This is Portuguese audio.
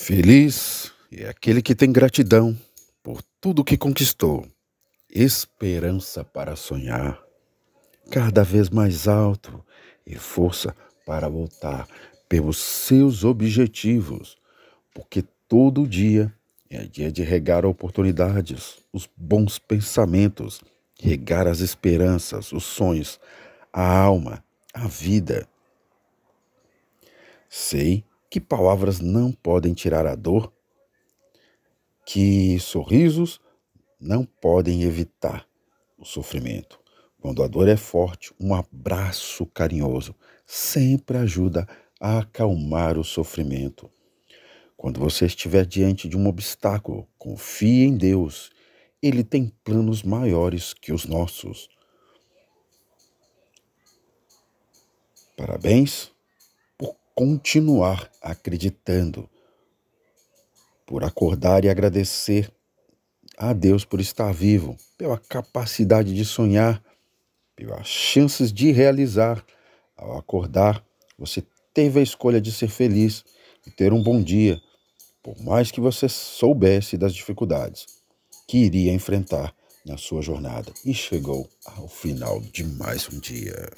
Feliz é aquele que tem gratidão por tudo que conquistou, esperança para sonhar, cada vez mais alto e força para voltar pelos seus objetivos, porque todo dia é dia de regar oportunidades, os bons pensamentos, regar as esperanças, os sonhos, a alma, a vida. Sei que palavras não podem tirar a dor, que sorrisos não podem evitar o sofrimento. Quando a dor é forte, um abraço carinhoso sempre ajuda a acalmar o sofrimento. Quando você estiver diante de um obstáculo, confie em Deus. Ele tem planos maiores que os nossos. Parabéns continuar acreditando, por acordar e agradecer a Deus por estar vivo, pela capacidade de sonhar, pelas chances de realizar. Ao acordar, você teve a escolha de ser feliz e ter um bom dia, por mais que você soubesse das dificuldades que iria enfrentar na sua jornada e chegou ao final de mais um dia.